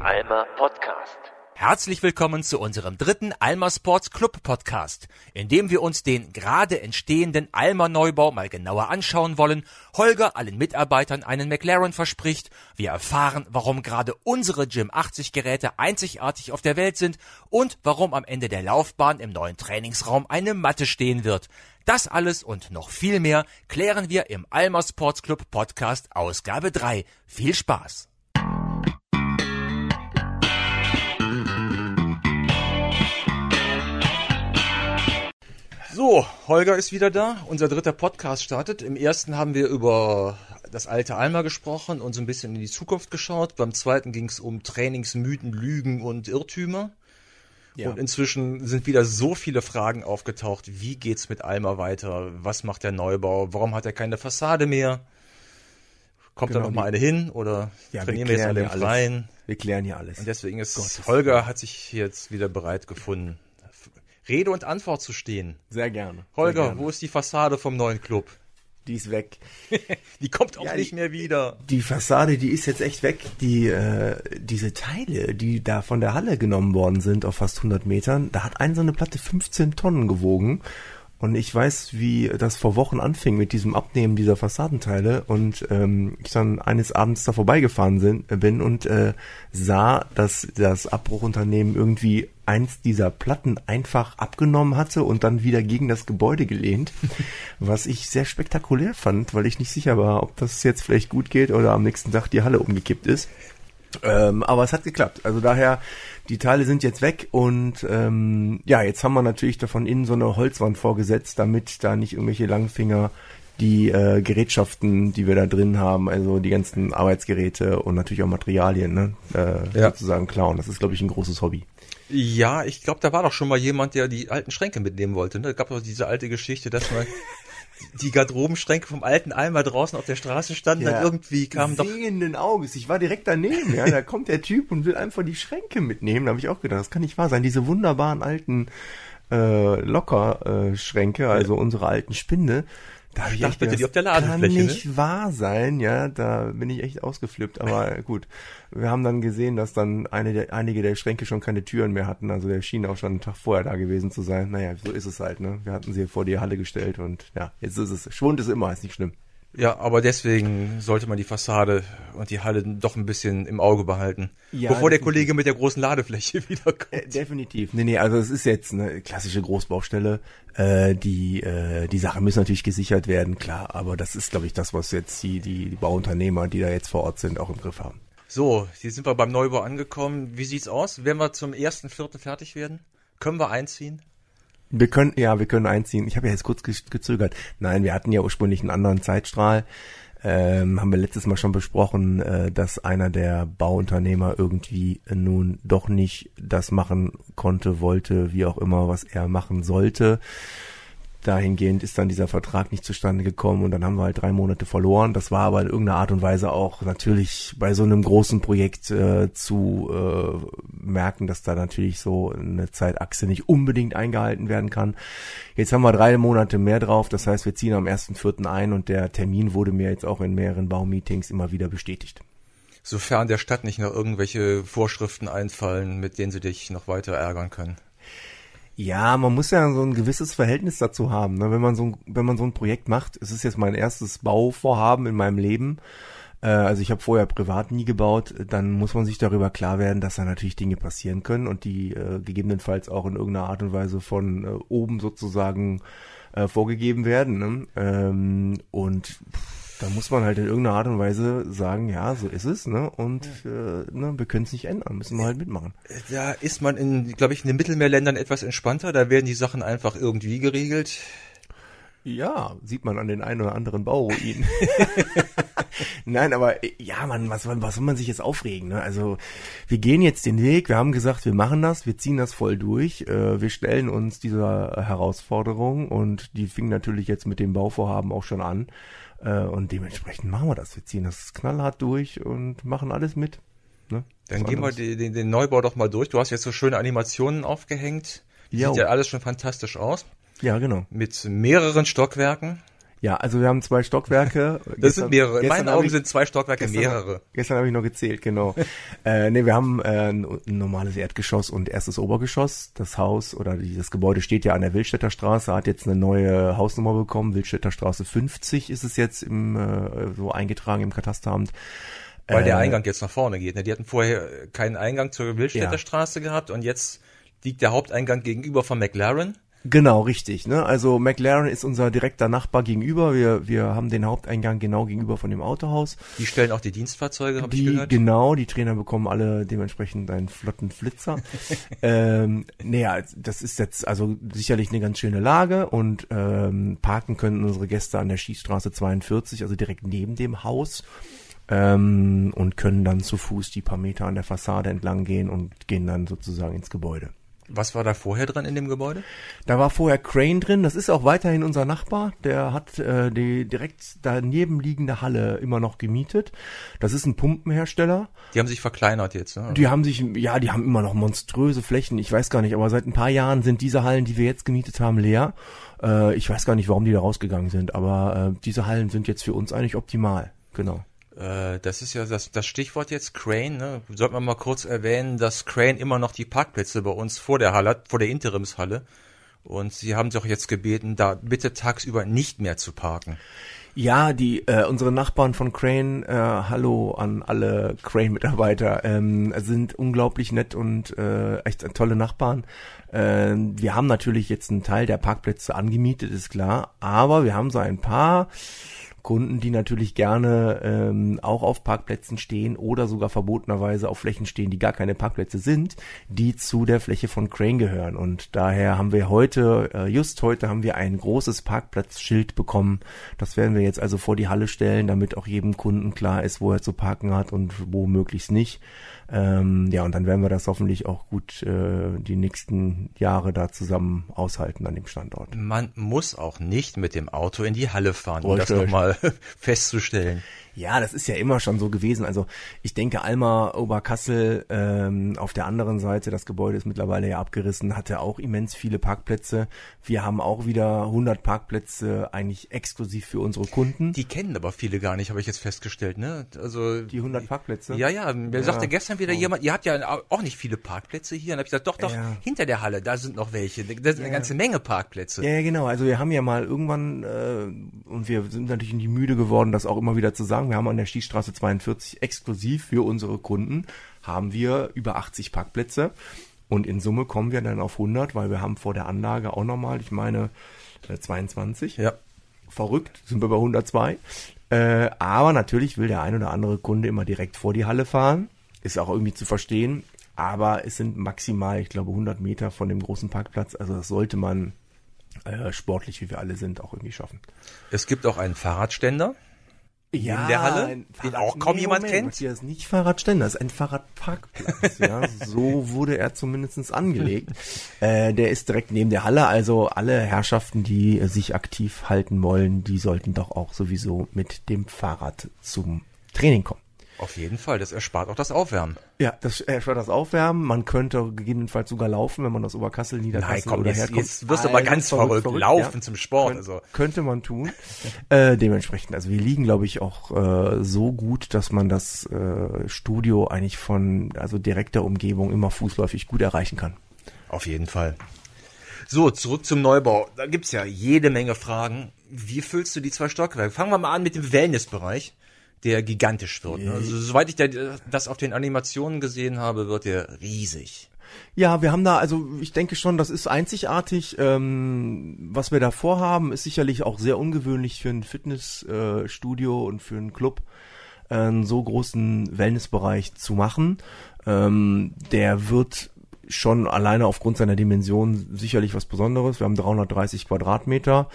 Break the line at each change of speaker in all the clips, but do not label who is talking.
Alma Podcast.
Herzlich willkommen zu unserem dritten Alma Sports Club Podcast, in dem wir uns den gerade entstehenden Alma Neubau mal genauer anschauen wollen. Holger allen Mitarbeitern einen McLaren verspricht. Wir erfahren, warum gerade unsere Gym 80 Geräte einzigartig auf der Welt sind und warum am Ende der Laufbahn im neuen Trainingsraum eine Matte stehen wird. Das alles und noch viel mehr klären wir im Alma Sports Club Podcast Ausgabe 3. Viel Spaß! So, Holger ist wieder da. Unser dritter Podcast startet. Im ersten haben wir über das alte Alma gesprochen und so ein bisschen in die Zukunft geschaut. Beim zweiten ging es um Trainingsmythen, Lügen und Irrtümer. Ja. Und inzwischen sind wieder so viele Fragen aufgetaucht. Wie geht's mit Alma weiter? Was macht der Neubau? Warum hat er keine Fassade mehr? Kommt genau, da noch mal eine hin oder
ja,
trainieren
wir,
wir jetzt alle im?
Wir klären hier alles.
Und deswegen ist Gottes Holger Gott. hat sich jetzt wieder bereit gefunden, Rede und Antwort zu stehen.
Sehr gerne.
Holger,
Sehr gerne.
wo ist die Fassade vom neuen Club?
Die ist weg.
die kommt auch
Ja,
nicht
die-
mehr wieder.
Die Fassade, die ist jetzt echt weg. Die, äh, diese Teile, die da von der Halle genommen worden sind auf fast 100 Metern, da hat eine so eine Platte 15 Tonnen gewogen. Und ich weiß, wie das vor Wochen anfing mit diesem Abnehmen dieser Fassadenteile und ähm, ich dann eines Abends da vorbeigefahren sind, bin und äh, sah, dass das Abbruchunternehmen irgendwie eins dieser Platten einfach abgenommen hatte und dann wieder gegen das Gebäude gelehnt, was ich sehr spektakulär fand, weil ich nicht sicher war, ob das jetzt vielleicht gut geht oder am nächsten Tag die Halle umgekippt ist. Ähm, aber es hat geklappt. Also daher, die Teile sind jetzt weg und ähm, ja, jetzt haben wir natürlich davon innen so eine Holzwand vorgesetzt, damit da nicht irgendwelche Langfinger die äh, Gerätschaften, die wir da drin haben, also die ganzen Arbeitsgeräte und natürlich auch Materialien, ne, äh,
Ja.
sozusagen klauen. Das ist, glaube ich, ein großes Hobby.
Ja, ich glaube, da war doch schon mal jemand, der die alten Schränke mitnehmen wollte. Ne? Es gab doch diese alte Geschichte, dass man die Garderobenschränke vom alten Eimer draußen auf der Straße standen. Dann irgendwie kam doch
Sehenden Auges. Ich war direkt daneben, ja. Da kommt der Typ und will einfach die Schränke mitnehmen. Da habe ich auch gedacht, das kann nicht wahr sein. Diese wunderbaren alten äh, Locker-Schränke, also unsche alten Spinde. Da ich gedacht,
die auf der Ladefläche,
Kann
ne?
nicht wahr sein, ja. Da bin ich echt ausgeflippt. Aber gut, wir haben dann gesehen, dass dann der, einige der Schränke schon keine Türen mehr hatten. Also der schien auch schon einen Tag vorher da gewesen zu sein. Naja, so ist es halt, ne. Wir hatten sie vor die Halle gestellt und ja, jetzt ist es. Schwund ist immer, ist nicht schlimm.
Ja, aber deswegen sollte man die Fassade und die Halle doch ein bisschen im Auge behalten.
Ja,
bevor der. Kollege mit der großen Ladefläche wiederkommt.
Äh, definitiv. Nee, nee, also es ist jetzt eine klassische Großbaustelle. Äh, die, äh, die Sachen müssen natürlich gesichert werden, klar, aber das ist, glaube ich, das, was jetzt die, die, die Bauunternehmer, die da jetzt vor Ort sind, auch im Griff haben.
So, hier sind wir beim Neubau angekommen. Wie sieht's aus? Werden wir zum ersten Viertel fertig werden? Können wir einziehen?
Wir können, ja, wir können einziehen. Ich habe ja jetzt kurz ge gezögert. Nein, wir hatten ja ursprünglich einen anderen Zeitstrahl. Ähm, haben wir letztes Mal schon besprochen, äh, dass einer der Bauunternehmer irgendwie nun doch nicht das machen konnte, wollte, wie auch immer, was er machen sollte. Dahingehend ist dann dieser Vertrag nicht zustande gekommen und dann haben wir halt drei Monate verloren. Das war aber in irgendeiner Art und Weise auch natürlich bei so einem großen Projekt äh, zu äh, merken, dass da natürlich so eine Zeitachse nicht unbedingt eingehalten werden kann. Jetzt haben wir drei Monate mehr drauf, das heißt, wir ziehen am 1.4. ein und der Termin wurde mir jetzt auch in mehreren Baumeetings immer wieder bestätigt.
Sofern der Stadt nicht noch irgendwelche Vorschriften einfallen, mit denen sie dich noch weiter ärgern können.
Ja, man muss ja so ein gewisses Verhältnis dazu haben. Ne? Wenn man so ein, wenn man so ein Projekt macht, es ist jetzt mein erstes Bauvorhaben in meinem Leben. Äh, also ich habe vorher privat nie gebaut, dann muss man sich darüber klar werden, dass da natürlich Dinge passieren können und die äh, gegebenenfalls auch in irgendeiner Art und Weise von äh, oben sozusagen äh, vorgegeben werden. Ne? Ähm, und pff, da muss man halt in irgendeiner Art und Weise sagen, ja, so ist es, ne? Und äh, ne, wir können es nicht ändern, müssen wir halt mitmachen.
Da ist man in, glaube ich, in den Mittelmeerländern etwas entspannter. Da werden die Sachen einfach irgendwie geregelt.
Ja, sieht man an den ein oder anderen Bauruinen. Nein, aber äh, ja, man, was, was soll man sich jetzt aufregen? Ne? Also wir gehen jetzt den Weg, wir haben gesagt, wir machen das, wir ziehen das voll durch, äh, wir stellen uns dieser Herausforderung und die fing natürlich jetzt mit dem Bauvorhaben auch schon an. Äh, und dementsprechend machen wir das. Wir ziehen das knallhart durch und machen alles mit. Ne?
Dann gehen wir den, den Neubau doch mal durch. Du hast jetzt so schöne Animationen aufgehängt.
Jo.
Sieht ja alles schon fantastisch aus.
Ja, genau.
Mit mehreren Stockwerken.
Ja, also wir haben zwei Stockwerke.
das gestern, sind mehrere. In meinen Augen ich, sind zwei Stockwerke
gestern,
mehrere.
Gestern habe ich noch gezählt, genau. äh, nee, wir haben äh, ein, ein, normales Erdgeschoss und erstes Obergeschoss. Das Haus oder die, das Gebäude steht ja an der Wildstädter Straße, hat jetzt eine neue Hausnummer bekommen. Wildstädter Straße 50 ist es jetzt im, äh, so eingetragen im Katasteramt.
Weil der äh, Eingang jetzt nach vorne geht. Ne? Die hatten vorher keinen Eingang zur Wildstädter ja. Straße gehabt und jetzt liegt der Haupteingang gegenüber von McLaren.
Genau, richtig. Ne? Also McLaren ist unser direkter Nachbar gegenüber. Wir, wir haben den Haupteingang genau gegenüber von dem Autohaus.
Die stellen auch die Dienstfahrzeuge, habe
ich
gehört.
Genau, die Trainer bekommen alle dementsprechend einen flotten Flitzer. ähm, naja, das ist jetzt also sicherlich eine ganz schöne Lage und ähm, parken können unsere Gäste an der Schießstraße 42, also direkt neben dem Haus. Ähm, und können dann zu Fuß die paar Meter an der Fassade entlang gehen und gehen dann sozusagen ins Gebäude.
Was war da vorher drin in dem Gebäude?
Da war vorher Crane drin. Das ist auch weiterhin unser Nachbar. Der hat äh, die direkt daneben liegende Halle immer noch gemietet. Das ist ein Pumpenhersteller.
Die haben sich verkleinert jetzt. Ne?
Die haben sich, ja, die haben immer noch monströse Flächen. Ich weiß gar nicht, aber seit ein paar Jahren sind diese Hallen, die wir jetzt gemietet haben, leer. Äh, ich weiß gar nicht, warum die da rausgegangen sind, aber äh, diese Hallen sind jetzt für uns eigentlich optimal. Genau.
Äh, das ist ja das, das Stichwort jetzt Crane. Ne? Sollte man mal kurz erwähnen, dass Crane immer noch die Parkplätze bei uns vor der Halle hat, vor der Interimshalle. Und sie haben sich auch jetzt gebeten, da bitte tagsüber nicht mehr zu parken.
Ja, die äh, unsere Nachbarn von Crane, äh, hallo an alle Crane-Mitarbeiter, ähm, sind unglaublich nett und äh, echt tolle Nachbarn. Äh, wir haben natürlich jetzt einen Teil der Parkplätze angemietet, ist klar, aber wir haben so ein paar Kunden, die natürlich gerne ähm, auch auf Parkplätzen stehen oder sogar verbotenerweise auf Flächen stehen, die gar keine Parkplätze sind, die zu der Fläche von Crane gehören. Und daher haben wir heute, äh, just heute haben wir ein großes Parkplatzschild bekommen. Das werden wir jetzt also vor die Halle stellen, damit auch jedem Kunden klar ist, wo er zu parken hat und wo möglichst nicht. Ähm, ja, und dann werden wir das hoffentlich auch gut äh, die nächsten Jahre da zusammen aushalten an dem Standort.
Man muss auch nicht mit dem Auto in die Halle fahren, um das nochmal festzustellen.
Ja, das ist ja immer schon so gewesen. Also ich denke, Alma Oberkassel ähm, auf der anderen Seite, das Gebäude ist mittlerweile ja abgerissen, hatte auch immens viele Parkplätze. Wir haben auch wieder 100 Parkplätze eigentlich exklusiv für unsere Kunden.
Die kennen aber viele gar nicht, habe ich jetzt festgestellt. Ne? Also
die 100 Parkplätze.
Ja, ja. Mir ja. sagte gestern wieder oh. jemand, ihr habt ja auch nicht viele Parkplätze hier. Und habe ich gesagt, doch, doch, ja. hinter der Halle, da sind noch welche. Da sind ja. eine ganze Menge Parkplätze.
Ja, genau. Also wir haben ja mal irgendwann äh, und wir sind natürlich nicht müde geworden, das auch immer wieder zu sagen wir haben an der Schießstraße 42 exklusiv für unsere Kunden haben wir über 80 Parkplätze und in Summe kommen wir dann auf 100, weil wir haben vor der Anlage auch nochmal, ich meine, 22.
Äh, ja.
Verrückt, sind wir bei 102. Äh, aber natürlich will der ein oder andere Kunde immer direkt vor die Halle fahren. Ist auch irgendwie zu verstehen. Aber es sind maximal, ich glaube, 100 Meter von dem großen Parkplatz. Also das sollte man äh, sportlich, wie wir alle sind, auch irgendwie schaffen.
Es gibt auch einen Fahrradständer
ja,
in der Halle, den auch kaum nee, jemand Moment, kennt.
Matthias, nicht Fahrradständer, das ist ein Fahrradparkplatz. ja, so wurde er zumindest angelegt. äh, der ist direkt neben der Halle, also alle Herrschaften, die sich aktiv halten wollen, die sollten doch auch sowieso mit dem Fahrrad zum Training kommen.
Auf jeden Fall, das erspart auch das Aufwärmen.
Ja, das erspart das Aufwärmen. Man könnte gegebenenfalls sogar laufen, wenn man aus Oberkassel, Niederkassel
Nein, komm, oder jetzt, herkommt. Jetzt wirst du aber ganz verrückt. verrückt. Laufen ja. zum Sport.
Kön
also.
Könnte man tun. äh, dementsprechend, also wir liegen, glaube ich, auch äh, so gut, dass man das äh, Studio eigentlich von also direkter Umgebung immer fußläufig gut erreichen kann.
Auf jeden Fall. So, zurück zum Neubau. Da gibt's ja jede Menge Fragen. Wie füllst du die zwei Stockwerke? Fangen wir mal an mit dem Wellnessbereich der gigantisch wird. Ne? Also soweit ich das auf den Animationen gesehen habe, wird der riesig.
Ja, wir haben da, also ich denke schon, das ist einzigartig. Ähm, was wir da vorhaben, ist sicherlich auch sehr ungewöhnlich für ein Fitnessstudio äh, und für einen Club, äh, einen so großen Wellnessbereich zu machen. Ähm, der wird schon alleine aufgrund seiner Dimension sicherlich was Besonderes. Wir haben 330 Quadratmeter.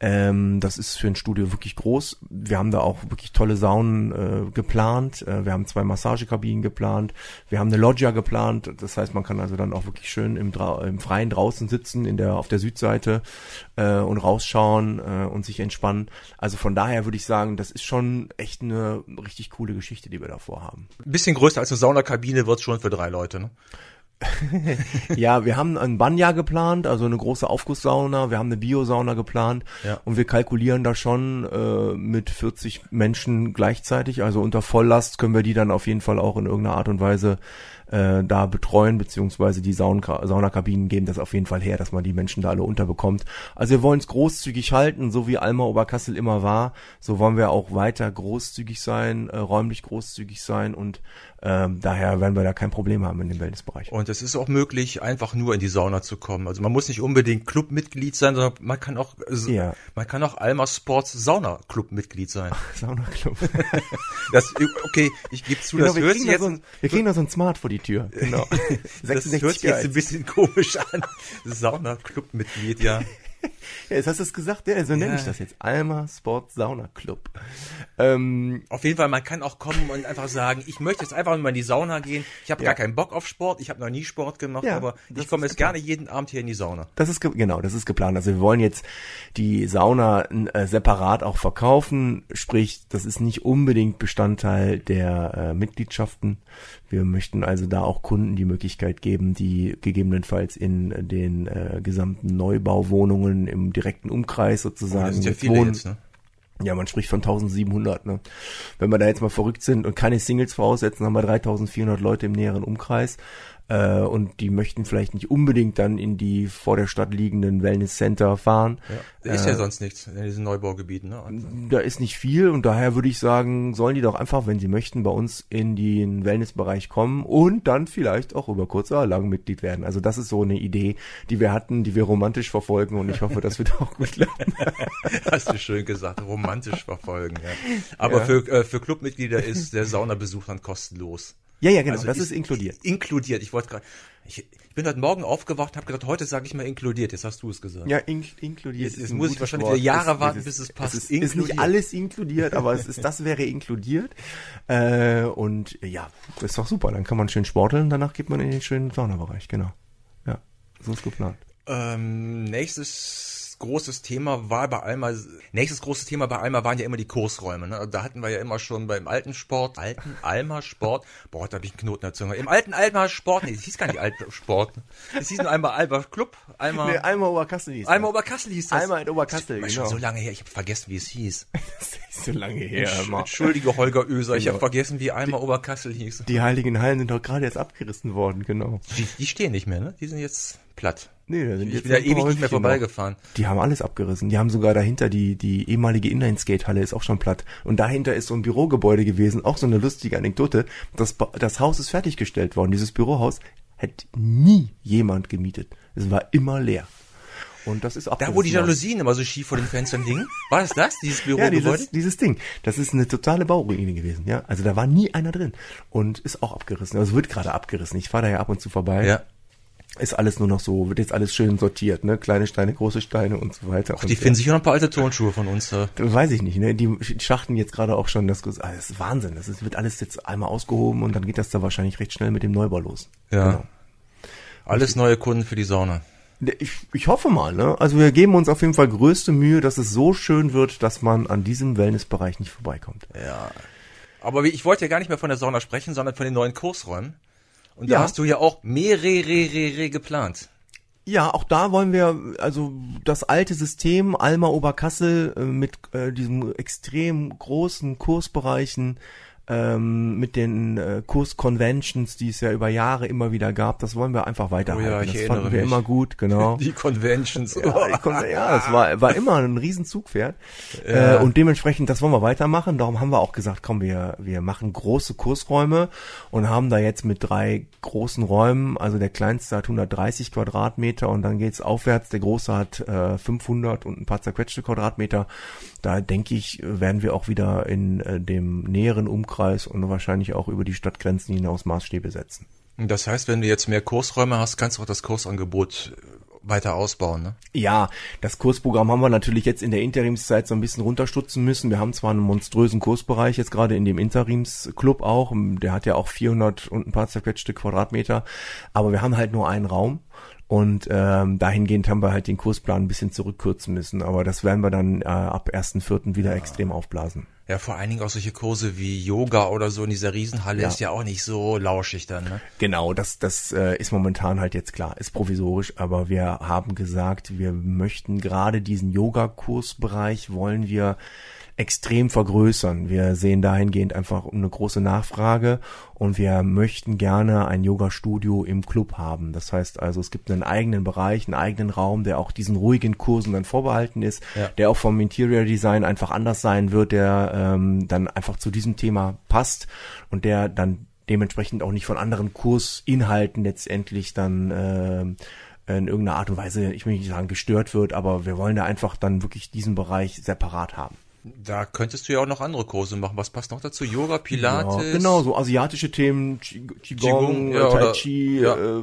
Ähm, das ist für ein Studio wirklich groß. Wir haben da auch wirklich tolle Saunen äh, geplant. Äh, wir haben zwei Massagekabinen geplant. Wir haben eine Loggia geplant. Das heißt, man kann also dann auch wirklich schön im, im Freien draußen sitzen, in der auf der Südseite äh, und rausschauen äh, und sich entspannen. Also von daher würde ich sagen, das ist schon echt eine richtig coole Geschichte, die wir davor haben.
Ein bisschen größer als eine Saunakabine wird schon für drei Leute, ne?
Ja, wir haben ein Banya geplant, also eine große Aufgusssauna, wir haben eine Biosauna geplant
Ja.
und wir kalkulieren da schon äh, mit 40 Menschen gleichzeitig. Also unter Volllast können wir die dann auf jeden Fall auch in irgendeiner Art und Weise äh, da betreuen, beziehungsweise die Saunka Saunakabinen geben das auf jeden Fall her, dass man die Menschen da alle unterbekommt. Also wir wollen es großzügig halten, so wie Alma Oberkassel immer war, so wollen wir auch weiter großzügig sein, äh, räumlich großzügig sein und ähm, daher werden wir da kein Problem haben in dem Wellnessbereich.
Und es ist auch möglich, einfach nur in die Sauna zu kommen. Also man muss nicht unbedingt Clubmitglied sein, sondern man kann auch, äh,
Ja.
man kann auch Alma Sports Sauna Clubmitglied sein.
Saunaclub.
Das, okay, ich gebe zu,
Genau,
das
wir,
hört
kriegen
sich
da
jetzt,
so ein, wir kriegen da so ein Smart vor die Tür. Genau.
das hört sich jetzt ein bisschen komisch an. Sauna Clubmitglied, ja.
Ja, jetzt hast du es gesagt, ja, so nenne
Ja.
ich das jetzt. Alma Sport Sauna Club. Ähm,
Auf jeden Fall, man kann auch kommen und einfach sagen, ich möchte jetzt einfach mal in die Sauna gehen. Ich habe
Ja.
gar keinen Bock auf Sport, ich habe noch nie Sport gemacht,
Ja,
aber ich komme jetzt gerne jeden Abend hier in die Sauna.
das ist ge- genau, das ist geplant. Also wir wollen jetzt die Sauna äh, separat auch verkaufen, sprich, das ist nicht unbedingt Bestandteil der äh, Mitgliedschaften. Wir möchten also da auch Kunden die Möglichkeit geben, die gegebenenfalls in den äh, gesamten Neubauwohnungen im direkten Umkreis sozusagen
Das sind ja viele
wohnen.
jetzt, ne?
Ja, man spricht von 1700, ne? Wenn wir da jetzt mal verrückt sind und keine Singles voraussetzen, haben wir 3400 Leute im näheren Umkreis. Äh, und die möchten vielleicht nicht unbedingt dann in die vor der Stadt liegenden Wellness Center fahren.
Da ist ja sonst nichts in diesen Neubaugebieten, ne?
Da ist nicht viel und daher würde ich sagen, sollen die doch einfach, wenn sie möchten, bei uns in den Wellnessbereich kommen und dann vielleicht auch über kurz oder lang Mitglied werden. Also das ist so eine Idee, die wir hatten, die wir romantisch verfolgen und ich hoffe, das wird auch gut klappen.
Hast du schön gesagt, romantisch verfolgen. Ja. Aber
Ja.
für, äh, für Clubmitglieder ist der Saunabesuch dann kostenlos.
Ja, ja, genau,
Also
das ist inkludiert.
Inkludiert. Ich wollte gerade, ich, ich bin heute Morgen aufgewacht, habe gedacht, heute sage ich mal inkludiert. Jetzt hast du es gesagt.
Ja, in, inkludiert.
Jetzt- jetzt muss ich wahrscheinlich
Wort.
wieder Jahre
Es-
warten,
es
bis es passt.
Es ist, ist nicht alles inkludiert, aber es ist, das wäre inkludiert. Äh, und ja, ist doch super. Dann kann man schön sporteln, danach geht man in den schönen Saunabereich, genau. Ja, so ist geplant.
Ähm, nächstes großes Thema war bei Alma, nächstes großes Thema bei Alma waren ja immer die Kursräume. Ne? Da hatten wir ja immer schon beim alten Sport, alten Alma Sport, boah, da habe ich einen Knoten der Zunge. Im alten Alma Sport, nee, das hieß gar nicht Alter Sport. Das hieß nur einmal Alma Club, Alma,
Nee, einmal Oberkassel hieß
Alma Oberkassel hieß das.
Einmal in Oberkassel,
Das ist
genau.
schon so lange her, ich habe vergessen, wie es hieß.
Das ist so lange her. Immer.
Entschuldige, Holger Öser, ich
Genau.
habe vergessen, wie Alma Oberkassel hieß.
Die Heiligen Hallen sind doch gerade jetzt abgerissen worden, genau.
Die, die stehen nicht mehr, ne? Die sind jetzt platt.
Nee, da sind
Ich
jetzt
bin da ewig nicht mehr vorbeigefahren.
Die haben alles abgerissen. Die haben sogar dahinter die, die ehemalige Inline-Skate-Halle ist auch schon platt. Und dahinter ist so ein Bürogebäude gewesen. Auch so eine lustige Anekdote. Das, das Haus ist fertiggestellt worden. Dieses Bürohaus hat nie jemand gemietet. Es war immer leer. Und das ist
Da,
abgerissen
wo die. Jalousien immer so schief vor den Fenstern hingen. War das das? Dieses
Ja,
Bürogebäude?
dieses, dieses Ding. Das ist eine totale Bauruine gewesen, ja. Also da war nie einer drin. Und ist auch abgerissen. Also wird gerade abgerissen. Ich fahre da ja ab und zu vorbei.
ja.
Ist alles nur noch so, wird jetzt alles schön sortiert, ne? Kleine Steine, große Steine und so weiter.
Die
und,
finden sicher noch ein paar alte Turnschuhe von uns. Äh.
Weiß ich nicht, ne? Die schachten jetzt gerade auch schon das, ah, das ist Wahnsinn. Das ist, wird alles jetzt einmal ausgehoben und dann geht das da wahrscheinlich recht schnell mit dem Neubau los.
Ja.
Genau.
Alles neue Kunden für die Sauna.
Ich, ich hoffe mal, ne? Also wir geben uns auf jeden Fall größte Mühe, dass es so schön wird, dass man an diesem Wellnessbereich nicht vorbeikommt.
Ja. Aber wie- ich wollte ja gar nicht mehr von der Sauna sprechen, sondern von den neuen Kursräumen. Und da
Ja.
hast du ja auch mehrere geplant.
Ja, auch da wollen wir also das alte System Alma Oberkassel äh, mit äh, diesem extrem großen Kursbereichen ähm, mit den äh, Kursconventions, die es ja über Jahre immer wieder gab, das wollen wir einfach weiterhalten.
Oh ja, ich
das fanden wir
mich.
immer gut, genau.
Die Conventions.
Ja, ja, es war, war immer ein Riesenzugpferd. Äh, und dementsprechend, das wollen wir weitermachen. Darum haben wir auch gesagt, komm, wir, wir machen große Kursräume und haben da jetzt mit drei großen Räumen, also der kleinste hat 130 Quadratmeter und dann geht's aufwärts. Der große hat äh, 500 und ein paar zerquetschte Quadratmeter. Da denke ich, werden wir auch wieder in äh, dem näheren Umkreis und wahrscheinlich auch über die Stadtgrenzen hinaus Maßstäbe setzen.
Das heißt, wenn du jetzt mehr Kursräume hast, kannst du auch das Kursangebot äh, weiter ausbauen, ne?
Ja, das Kursprogramm haben wir natürlich jetzt in der Interimszeit so ein bisschen runterstutzen müssen. Wir haben zwar einen monströsen Kursbereich jetzt gerade in dem Interimsclub auch, der hat ja auch 400 und ein paar zerquetschte Quadratmeter, aber wir haben halt nur einen Raum und ähm, dahingehend haben wir halt den Kursplan ein bisschen zurückkürzen müssen, aber das werden wir dann äh, ab 1.4. wieder extrem aufblasen.
Ja, vor allen Dingen auch solche Kurse wie Yoga oder so in dieser Riesenhalle
Ja.
ist ja auch nicht so lauschig dann, ne?
Genau, das, das äh, ist momentan halt jetzt klar, ist provisorisch, aber wir haben gesagt, wir möchten gerade diesen Yoga-Kursbereich wollen wir extrem vergrößern. Wir sehen dahingehend einfach eine große Nachfrage und wir möchten gerne ein Yoga-Studio im Club haben. Das heißt also, es gibt einen eigenen Bereich, einen eigenen Raum, der auch diesen ruhigen Kursen dann vorbehalten ist,
Ja.
der auch vom Interior Design einfach anders sein wird, der ähm, dann einfach zu diesem Thema passt und der dann dementsprechend auch nicht von anderen Kursinhalten letztendlich dann ähm, in irgendeiner Art und Weise, ich will nicht sagen gestört wird, aber wir wollen da einfach dann wirklich diesen Bereich separat haben.
Da könntest du ja auch noch andere Kurse machen. Was passt noch dazu? Yoga, Pilates?
Ja, genau, so asiatische Themen, Qi-
Qigong,
Qigong,
ja,
Tai Chi,
ja.
äh,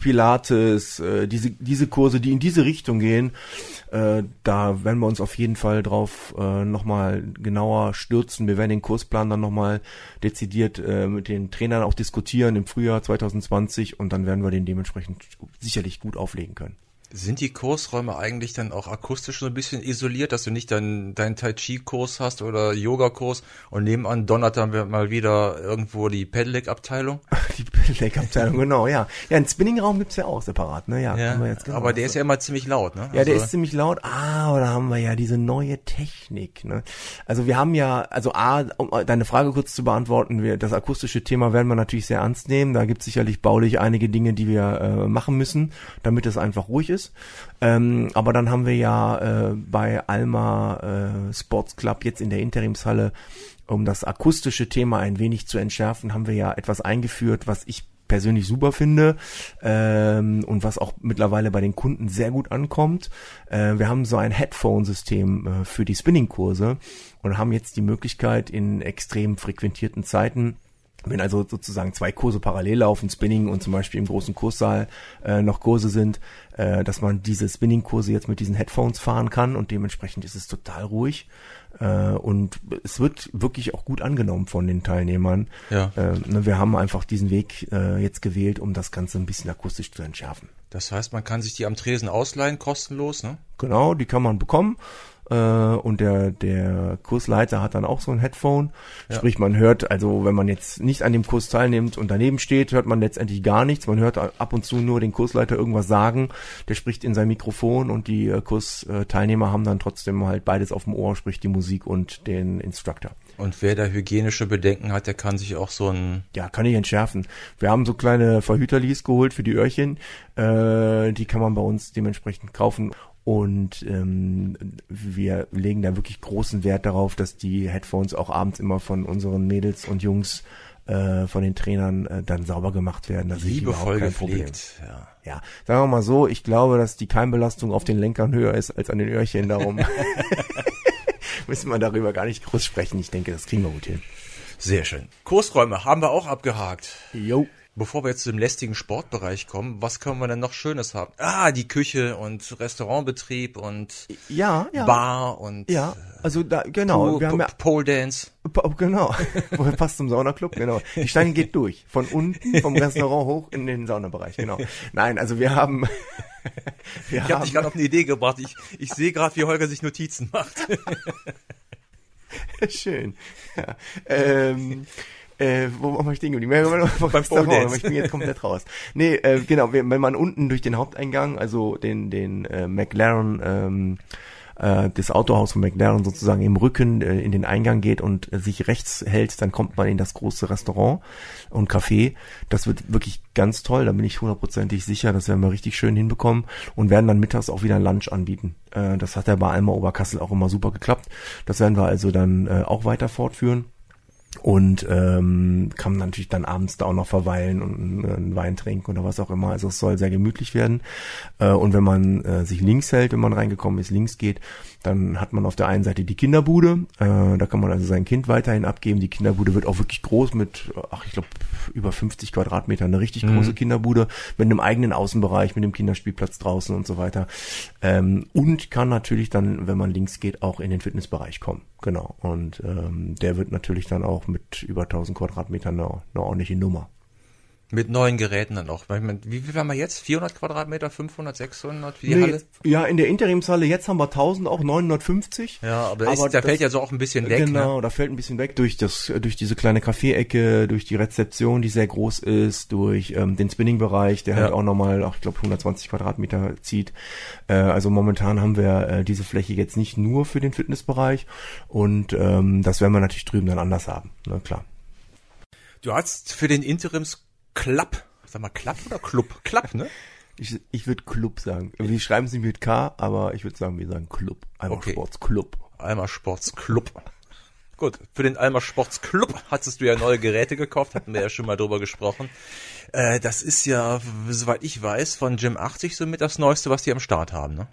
Pilates, äh, diese, diese Kurse, die in diese Richtung gehen, äh, da werden wir uns auf jeden Fall drauf äh, nochmal genauer stürzen. Wir werden den Kursplan dann nochmal dezidiert äh, mit den Trainern auch diskutieren im Frühjahr 2020 und dann werden wir den dementsprechend sicherlich gut auflegen können.
Sind die Kursräume eigentlich dann auch akustisch so ein bisschen isoliert, dass du nicht deinen Tai Chi Kurs hast oder Yoga Kurs und nebenan donnert dann mal wieder irgendwo die Pedelec Abteilung?
Die Pedelec-Abteilung, genau, ja. Ja, einen Spinningraum gibt's ja auch separat, ne? Ja, haben wir jetzt genau.
aber der ist ja immer ziemlich laut, ne?
Ja, der
Also-
ist ziemlich laut. Ah, aber da haben wir ja diese neue Technik. Ne? Also wir haben ja, also A, um deine Frage kurz zu beantworten, wir, das akustische Thema werden wir natürlich sehr ernst nehmen. Da gibt es sicherlich baulich einige Dinge, die wir äh, machen müssen, damit es einfach ruhig ist. Ähm, aber dann haben wir ja äh, bei Alma äh, Sports Club jetzt in der Interimshalle, um das akustische Thema ein wenig zu entschärfen, haben wir ja etwas eingeführt, was ich persönlich super finde ähm, und was auch mittlerweile bei den Kunden sehr gut ankommt. Äh, wir haben so ein Headphone-System äh, für die Spinning-Kurse und haben jetzt die Möglichkeit in extrem frequentierten Zeiten wenn also sozusagen zwei Kurse parallel laufen, Spinning und zum Beispiel im großen Kurssaal äh, noch Kurse sind, äh, dass man diese Spinning-Kurse jetzt mit diesen Headphones fahren kann und dementsprechend ist es total ruhig äh, und es wird wirklich auch gut angenommen von den Teilnehmern.
Ja.
Äh, ne, wir haben einfach diesen Weg äh, jetzt gewählt, um das Ganze ein bisschen akustisch zu entschärfen.
Das heißt, man kann sich die am Tresen ausleihen, kostenlos, ne?
Genau, die kann man bekommen. Äh, und der, der Kursleiter hat dann auch so ein Headphone.
Ja.
Sprich, man hört, also wenn man jetzt nicht an dem Kurs teilnimmt und daneben steht, hört man letztendlich gar nichts. Man hört ab und zu nur den Kursleiter irgendwas sagen. Der spricht in sein Mikrofon und die äh, Kursteilnehmer haben dann trotzdem halt beides auf dem Ohr, sprich die Musik und den Instructor.
Und wer da hygienische Bedenken hat, der kann sich auch so ein
Ja, kann ich entschärfen. Wir haben so kleine Verhüterlis geholt für die Öhrchen. Äh, die kann man bei uns dementsprechend kaufen. Und ähm, wir legen da wirklich großen Wert darauf, dass die Headphones auch abends immer von unseren Mädels und Jungs, äh, von den Trainern äh, dann sauber gemacht werden. Das ist
liebevoll
überhaupt kein Problem.
gepflegt. Ja.
Ja, sagen wir mal so, ich glaube, dass die Keimbelastung auf den Lenkern höher ist als an den Öhrchen. Darum müssen wir darüber gar nicht groß sprechen. Ich denke, das kriegen wir gut hin.
Sehr schön. Kursräume haben wir auch abgehakt.
Jo.
Bevor wir jetzt zu dem lästigen Sportbereich kommen, was können wir denn noch Schönes haben? Ah, die Küche und Restaurantbetrieb und
Ja, ja.
Bar und
Ja, also da, genau,
Po-
wir haben ja,
Pole Dance.
Genau, passt zum Saunaclub, genau. Die Stange geht durch, von unten, vom Restaurant hoch in den Saunabereich, genau. Nein, also wir haben, wir
Ich habe dich gerade auf eine Idee gebracht. Ich, ich sehe gerade, wie Holger sich Notizen macht.
schön. Ja. Ähm, äh, wo war ich stehen geblieben? Beim
Pole Dance.
Ich bin jetzt komplett raus. Nee, äh, genau, wenn wenn man unten durch den Haupteingang, also den, den äh, McLaren, ähm, äh, das Autohaus von McLaren sozusagen im Rücken äh, in den Eingang geht und äh, sich rechts hält, dann kommt man in das große Restaurant und Café. Das wird wirklich ganz toll, da bin ich hundertprozentig sicher, das werden wir richtig schön hinbekommen und werden dann mittags auch wieder Lunch anbieten. Äh, das hat ja bei Alma Oberkassel auch immer super geklappt. Das werden wir also dann äh, auch weiter fortführen und ähm, kann man natürlich dann abends da auch noch verweilen und einen Wein trinken oder was auch immer. Also es soll sehr gemütlich werden. Äh, und wenn man äh, sich links hält, wenn man reingekommen ist, links geht, dann hat man auf der einen Seite die Kinderbude. Äh, da kann man also sein Kind weiterhin abgeben. Die Kinderbude wird auch wirklich groß mit, ach ich glaube, über 50 Quadratmeter. Eine richtig große Kinderbude mit einem eigenen Außenbereich, mit dem Kinderspielplatz draußen und so weiter. Ähm, und kann natürlich dann, wenn man links geht, auch in den Fitnessbereich kommen. Genau. Und ähm, der wird natürlich dann auch mit über 1000 Quadratmetern eine, eine ordentliche Nummer.
Mit neuen Geräten dann auch. Wie viel haben wir jetzt? 400 Quadratmeter, 500, 600? Wie die
Nee,
Halle?
Ja, in der Interimshalle, jetzt haben wir 1000, auch 950.
Ja, aber, da, ist,
Aber
da
das-
fällt ja so auch ein bisschen weg.
genau,
Ne?
da fällt ein bisschen weg durch das, durch diese kleine Kaffeeecke, durch die Rezeption, die sehr groß ist, durch ähm, den Spinning-Bereich, der
Ja.
halt auch nochmal, ich glaube, 120 Quadratmeter zieht. Äh, also momentan haben wir äh, diese Fläche jetzt nicht nur für den Fitnessbereich und ähm, das werden wir natürlich drüben dann anders haben, ne, klar.
Du hast für den Interims Club, sag mal Club oder Club? Club, ne?
Ich, ich würde Club sagen. Wir schreiben es nicht mit K, aber ich würde sagen, wir sagen Club. Einmal
Okay.
Sportsclub.
Sports Club. Gut, für den Alma Sports Club hattest du ja neue Geräte gekauft, hatten wir ja schon mal drüber gesprochen. Äh, das ist ja, soweit ich weiß, von Gym 80 somit das Neueste, was die am Start haben, ne?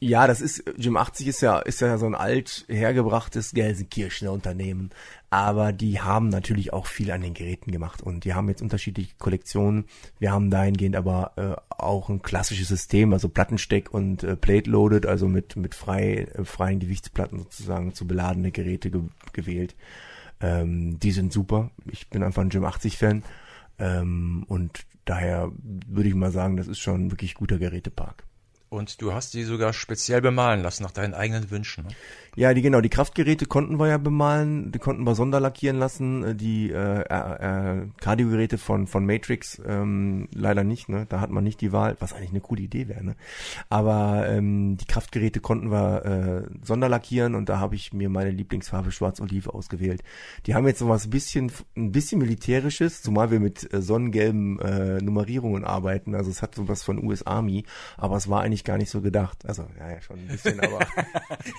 Ja, das ist, Gym 80 ist ja, ist ja so ein alt hergebrachtes Gelsenkirchener Unternehmen. Aber die haben natürlich auch viel an den Geräten gemacht und die haben jetzt unterschiedliche Kollektionen. Wir haben dahingehend aber äh, auch ein klassisches System, also Plattensteck und äh, Plate Loaded, also mit, mit frei, äh, freien Gewichtsplatten sozusagen zu beladene Geräte ge gewählt. Ähm, die sind super. Ich bin einfach ein Gym 80 Fan. Ähm, und daher würde ich mal sagen, das ist schon wirklich guter Gerätepark.
Und du hast die sogar speziell bemalen lassen, nach deinen eigenen Wünschen. Ne?
Ja, die genau, die Kraftgeräte konnten wir ja bemalen, die konnten wir sonderlackieren lassen, äh, die äh, äh, äh, Kardiogeräte von von Matrix ähm, leider nicht, ne? Da hat man nicht die Wahl, was eigentlich eine coole Idee wäre, ne? Aber ähm, die Kraftgeräte konnten wir äh, sonderlackieren und da habe ich mir meine Lieblingsfarbe Schwarz-Oliv ausgewählt. Die haben jetzt so was bisschen ein bisschen militärisches, zumal wir mit äh, sonnengelben äh, Nummerierungen arbeiten, also es hat so was von US Army, aber es war eigentlich gar nicht so gedacht. Also ja, ja schon ein bisschen, aber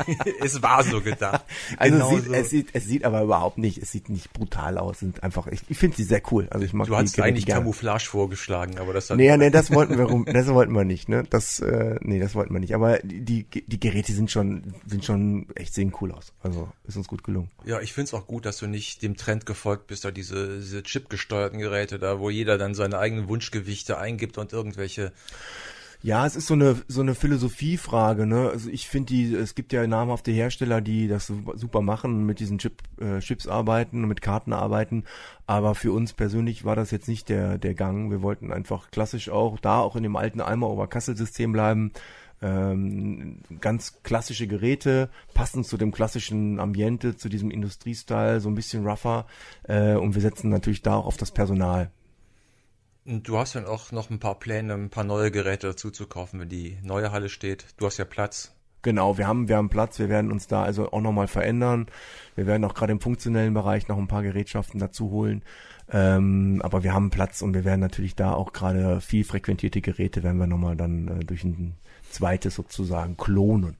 es war so gedacht.
Also
Genau
es, sieht,
so.
es sieht es sieht aber überhaupt nicht, es sieht nicht brutal aus, sind einfach ich, ich finde sie sehr cool. Also ich mag
Du hast eigentlich
gerne.
Camouflage vorgeschlagen, aber das hat
Nee, nee, das wollten wir rum, das wollten wir nicht, ne? Das äh, nee, das wollten wir nicht, aber die die, Geräte sind schon sind schon echt sehen cool aus. Also ist uns gut gelungen.
Ja, ich find's auch gut, dass du nicht dem Trend gefolgt bist, da diese, diese chipgesteuerten Geräte da, wo jeder dann seine eigenen Wunschgewichte eingibt und irgendwelche.
Ja, es ist so eine so eine Philosophiefrage, ne? Also ich finde die es gibt ja namhafte Hersteller, die das super, machen, mit diesen Chip äh, Chips arbeiten und mit Karten arbeiten, aber für uns persönlich war das jetzt nicht der der Gang. Wir wollten einfach klassisch auch da auch in dem alten Alma Oberkassel System bleiben. Ähm, ganz klassische Geräte, passend zu dem klassischen Ambiente, zu diesem Industriestyle, so ein bisschen rougher. Äh, und wir setzen natürlich da auch auf das Personal.
Du hast dann auch noch ein paar Pläne, ein paar neue Geräte dazu zu kaufen, wenn die neue Halle steht. Du hast ja Platz.
Genau, wir haben, wir haben Platz, wir werden uns da also auch nochmal verändern. Wir werden auch gerade im funktionellen Bereich noch ein paar Gerätschaften dazu holen. Ähm, aber wir haben Platz und wir werden natürlich da auch gerade viel frequentierte Geräte werden wir nochmal dann äh, durch ein zweites sozusagen klonen.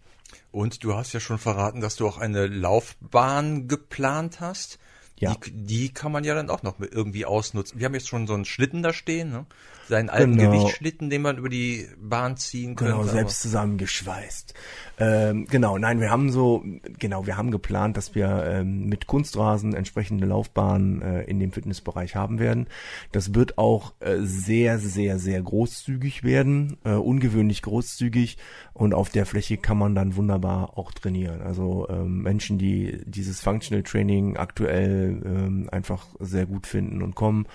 Und du hast ja schon verraten, dass du auch eine Laufbahn geplant hast.
Ja.
Die, die kann man ja dann auch noch irgendwie ausnutzen. Wir haben jetzt schon so einen Schlitten da stehen, ne? Seinen alten
Genau.
Gewichtsschlitten, den man über die Bahn ziehen könnte.
Genau, selbst zusammengeschweißt. Ähm, genau, nein, wir haben so, genau, wir haben geplant, dass wir ähm, mit Kunstrasen entsprechende Laufbahnen äh, in dem Fitnessbereich haben werden. Das wird auch äh, sehr, sehr, sehr großzügig werden, äh, ungewöhnlich großzügig und auf der Fläche kann man dann wunderbar auch trainieren. Also ähm, Menschen, die dieses Functional Training aktuell ähm, einfach sehr gut finden und kommen.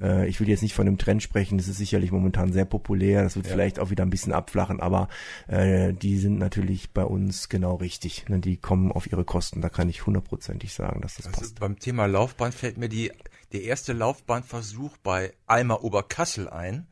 Äh, ich will jetzt nicht von dem Trend sprechen, das ist sicherlich momentan sehr populär, das wird
Ja.
vielleicht auch wieder ein bisschen abflachen, aber äh, die sind natürlich bei uns genau richtig. Ne? Die kommen auf ihre Kosten, da kann ich hundertprozentig sagen, dass das
Also
passt.
beim Thema Laufbahn fällt mir die, der erste Laufbahnversuch bei Alma Oberkassel ein.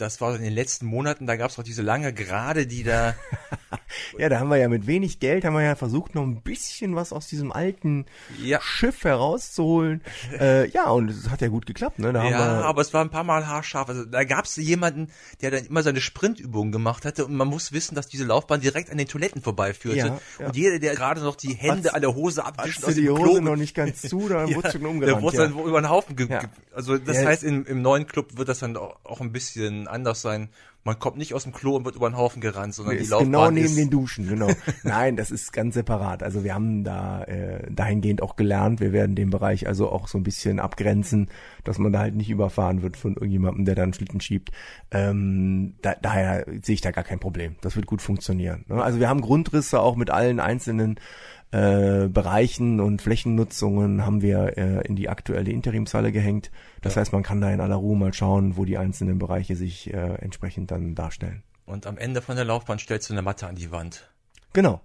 Das war in den letzten Monaten, da gab es auch diese lange Gerade, die da
Ja, da haben wir ja mit wenig Geld, haben wir ja versucht, noch ein bisschen was aus diesem alten
Ja.
Schiff herauszuholen. äh, ja, und es hat ja gut geklappt. Ne? Da
Ja,
wir,
aber es war ein paar Mal haarscharf. Also da gab es jemanden, der dann immer seine Sprintübungen gemacht hatte und man muss wissen, dass diese Laufbahn direkt an den Toiletten vorbeiführte.
Ja, ja.
Und jeder, der gerade noch die Hände
Hat's-
an der Hose abwischt aus
die
dem
Hose
Klo.
noch nicht ganz zu, dann
Ja,
wurde schon
der
umgerannt.
wurde
ja.
dann über den Haufen ge Also das heißt, im, im neuen Club wird das dann auch, auch ein bisschen anders sein. Man kommt nicht aus dem Klo und wird über den Haufen gerannt, sondern die
ist
Laufbahn
genau neben
ist,
den Duschen, genau. Nein, das ist ganz separat. Also wir haben da äh, dahingehend auch gelernt. Wir werden den Bereich also auch so ein bisschen abgrenzen, dass man da halt nicht überfahren wird von irgendjemandem, der da einen Schlitten schiebt. Ähm, da, daher sehe ich da gar kein Problem. Das wird gut funktionieren. Ne? Also wir haben Grundrisse auch mit allen einzelnen äh, Bereichen und Flächennutzungen haben wir äh, in die aktuelle Interimshalle gehängt. Das
Ja.
heißt, man kann da in aller Ruhe mal schauen, wo die einzelnen Bereiche sich äh, entsprechend dann darstellen.
Und am Ende von der Laufbahn stellst du eine Matte an die Wand.
Genau.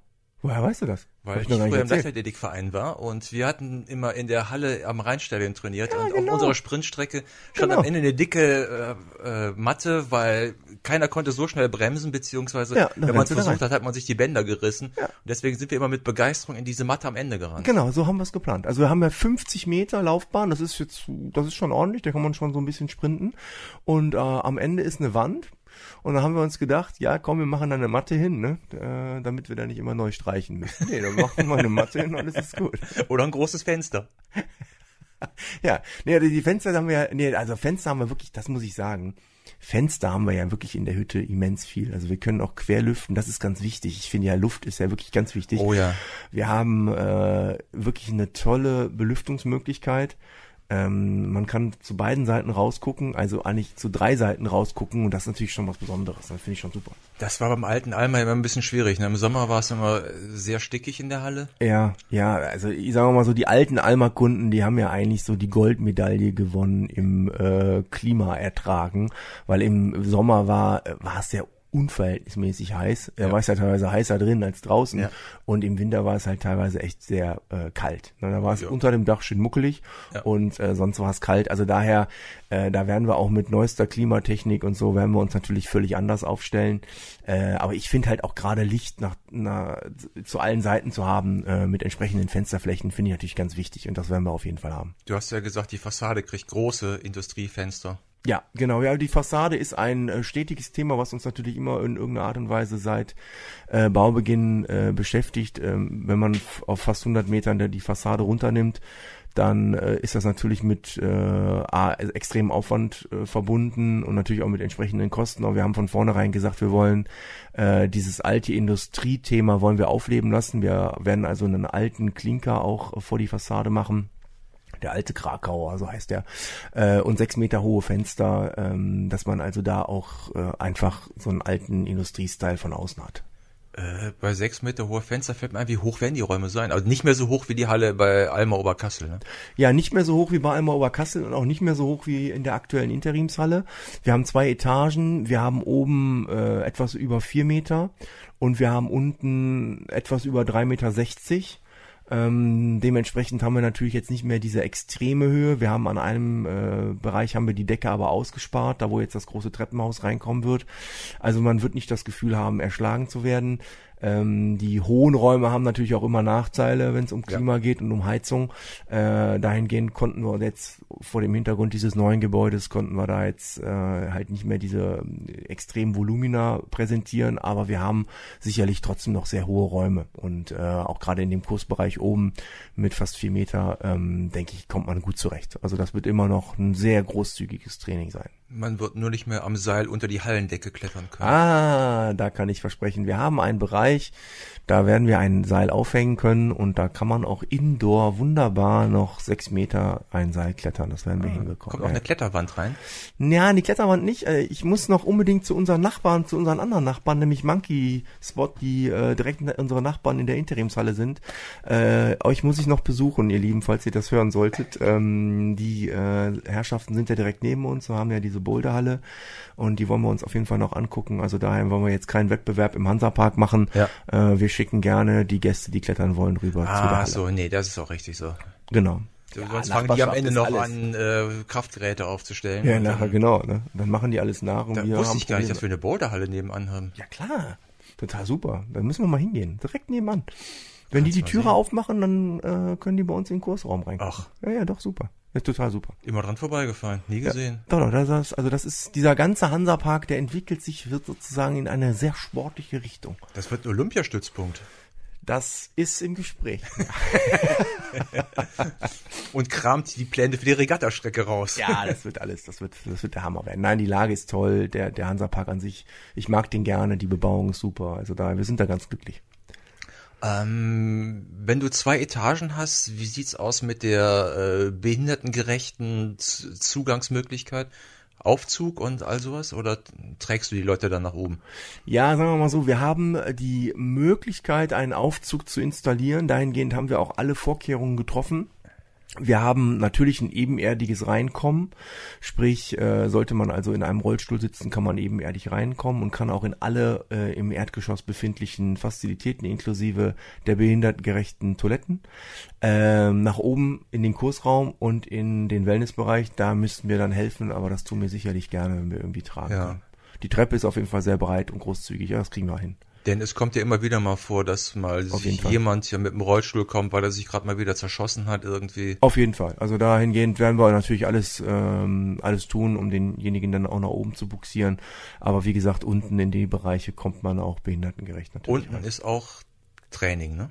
Woher weißt du das?
Weil ich
gar
früher im. Leichtathletikverein war und wir hatten immer in der Halle am Rheinstadion trainiert und
genau.
auf unserer Sprintstrecke stand
Genau.
am Ende eine dicke äh, äh, Matte, weil keiner konnte so schnell bremsen, beziehungsweise
Ja,
wenn man es versucht hat, hat man sich die Bänder gerissen. Und deswegen sind wir immer mit Begeisterung in diese Matte am Ende gerannt.
Genau, so haben wir es geplant. Also wir haben ja 50 Meter Laufbahn, das ist jetzt, das ist schon ordentlich, da kann man schon so ein bisschen sprinten. Und äh, am Ende ist eine Wand. Und dann haben wir uns gedacht, ja komm, wir machen da eine Matte hin, ne? Äh, damit wir da nicht immer neu streichen müssen. Nee, dann machen wir eine Matte hin und alles ist gut.
Oder ein großes Fenster.
Ja, nee, die Fenster haben wir, nee, also Fenster haben wir wirklich, das muss ich sagen. Fenster haben wir ja wirklich in der Hütte immens viel. Also wir können auch querlüften, das ist ganz wichtig. Ich finde ja, Luft ist ja wirklich ganz wichtig.
Oh ja.
Wir haben äh, wirklich eine tolle Belüftungsmöglichkeit. Ähm, man kann zu beiden Seiten rausgucken, also eigentlich zu drei Seiten rausgucken und das ist natürlich schon was Besonderes. Das finde ich schon super.
Das war beim alten Alma immer ein bisschen schwierig. Ne? Im Sommer war es immer sehr stickig in der Halle.
Ja, ja, also ich sage mal so, die alten Alma-Kunden, die haben ja eigentlich so die Goldmedaille gewonnen im äh, Klima ertragen, weil im Sommer war, äh, war es ja unverhältnismäßig heiß. Da
Ja.
war es ja teilweise heißer drin als draußen.
Ja.
Und im Winter war es halt teilweise echt sehr äh, kalt. Na, da war es
Ja.
unter dem Dach schön muckelig
Ja.
und äh, sonst war es kalt. Also daher, äh, da werden wir auch mit neuester Klimatechnik und so, werden wir uns natürlich völlig anders aufstellen. Äh, aber ich finde halt auch gerade Licht nach, na, zu allen Seiten zu haben äh, mit entsprechenden Fensterflächen, finde ich natürlich ganz wichtig und das werden wir auf jeden Fall haben.
Du hast ja gesagt, die Fassade kriegt große Industriefenster.
Ja, genau. Ja, die Fassade ist ein äh, stetiges Thema, was uns natürlich immer in irgendeiner Art und Weise seit äh, Baubeginn äh, beschäftigt. Ähm, wenn man auf fast 100 Metern die Fassade runternimmt, dann äh, ist das natürlich mit äh, extremem Aufwand äh, verbunden und natürlich auch mit entsprechenden Kosten. Aber wir haben von vornherein gesagt, wir wollen äh, dieses alte Industriethema wollen wir aufleben lassen. Wir werden also einen alten Klinker auch vor die Fassade machen der alte Krakauer, so heißt der, äh, und sechs Meter hohe Fenster, ähm, dass man also da auch äh, einfach so einen alten Industriestyle von außen hat.
Äh, bei sechs Meter hohe Fenster fällt mir ein, wie hoch werden die Räume sein? Also nicht mehr so hoch wie die Halle bei Alma Oberkassel. Ne?
Ja, nicht mehr so hoch wie bei Alma Oberkassel und auch nicht mehr so hoch wie in der aktuellen Interimshalle. Wir haben zwei Etagen, wir haben oben äh, etwas über vier Meter und wir haben unten etwas über drei Meter. sechzig. Ähm, dementsprechend haben wir natürlich jetzt nicht mehr diese extreme Höhe. Wir haben an einem äh, Bereich haben wir die Decke aber ausgespart, da wo jetzt das große Treppenhaus reinkommen wird. Also man wird nicht das Gefühl haben, erschlagen zu werden. Ähm, die hohen Räume haben natürlich auch immer Nachteile, wenn es um
Ja.
Klima geht und um Heizung. Äh, dahingehend konnten wir jetzt vor dem Hintergrund dieses neuen Gebäudes konnten wir da jetzt äh, halt nicht mehr diese äh, extremen Volumina präsentieren, aber wir haben sicherlich trotzdem noch sehr hohe Räume und äh, auch gerade in dem Kursbereich oben mit fast vier Meter, ähm, denke ich, kommt man gut zurecht. Also das wird immer noch ein sehr großzügiges Training sein.
Man wird nur nicht mehr am Seil unter die Hallendecke klettern können.
Ah, da kann ich versprechen, wir haben einen Bereich, da werden wir ein Seil aufhängen können und da kann man auch indoor wunderbar noch sechs Meter ein Seil klettern. Das werden wir hinbekommen.
Kommt auch eine Kletterwand rein.
Ja, die Kletterwand nicht. Äh, Ich muss noch unbedingt zu unseren Nachbarn, zu unseren anderen Nachbarn, nämlich Monkey Spot, die äh, direkt unsere Nachbarn in der Interimshalle sind. Äh, euch muss ich noch besuchen, ihr Lieben, falls ihr das hören solltet. Ähm, die äh, Herrschaften sind ja direkt neben uns. Wir haben ja diese Boulderhalle und die wollen wir uns auf jeden Fall noch angucken. Also daher wollen wir jetzt keinen Wettbewerb im Hansapark machen.
Ja.
Äh, wir schicken gerne die Gäste, die klettern wollen, rüber zu der
Ah,
Halle.
so, nee, das ist auch richtig so.
Genau. Ja,
Sonst fangen die am Ende noch
alles.
an, äh, Kraftgeräte aufzustellen.
Ja, nachher
dann,
genau. Ne? Dann machen die alles nach und
Da
wir
wusste
haben
ich gar nicht, dass wir eine Boulderhalle nebenan haben.
Ja klar, total super. Dann müssen wir mal hingehen, direkt nebenan. Wenn die
Kannst
die
mal
Türe
sehen.
aufmachen, dann äh, können die bei uns in den Kursraum reinkommen.
Ach.
Ja, ja, doch super. Ist total super.
Immer dran vorbeigefahren, nie gesehen.
Doch, doch, das ist, also das ist dieser ganze Hansapark, der entwickelt sich, wird sozusagen in eine sehr sportliche Richtung.
Das wird ein Olympiastützpunkt.
Das ist im Gespräch.
Und kramt die Pläne für die Regattastrecke raus.
ja, das wird alles, das wird, das wird der Hammer werden. Nein, die Lage ist toll, der, der Hansapark an sich, ich mag den gerne, die Bebauung ist super. Also da, wir sind da ganz glücklich.
Ähm, wenn du zwei Etagen hast, wie sieht's aus mit der äh, behindertengerechten Z Zugangsmöglichkeit? Aufzug und all sowas oder trägst du die Leute dann nach oben?
Ja, sagen wir mal so, wir haben die Möglichkeit, einen Aufzug zu installieren. Dahingehend haben wir auch alle Vorkehrungen getroffen. Wir haben natürlich ein ebenerdiges Reinkommen, sprich äh, sollte man also in einem Rollstuhl sitzen, kann man ebenerdig reinkommen und kann auch in alle äh, im Erdgeschoss befindlichen Fazilitäten inklusive der behindertengerechten Toiletten ähm, nach oben in den Kursraum und in den Wellnessbereich. Da müssten wir dann helfen, aber das tun wir sicherlich gerne, wenn wir irgendwie tragen ja. können. Die Treppe ist auf jeden Fall sehr breit und großzügig, ja, das kriegen wir hin.
Denn es kommt ja immer wieder mal vor, dass mal jemand hier mit dem Rollstuhl kommt, weil er sich gerade mal wieder zerschossen hat irgendwie.
Auf jeden Fall. Also dahingehend werden wir natürlich alles ähm, alles tun, um denjenigen dann auch nach oben zu buxieren. Aber wie gesagt, unten in die Bereiche kommt man auch behindertengerecht
natürlich. Unten rein. ist auch Training, ne?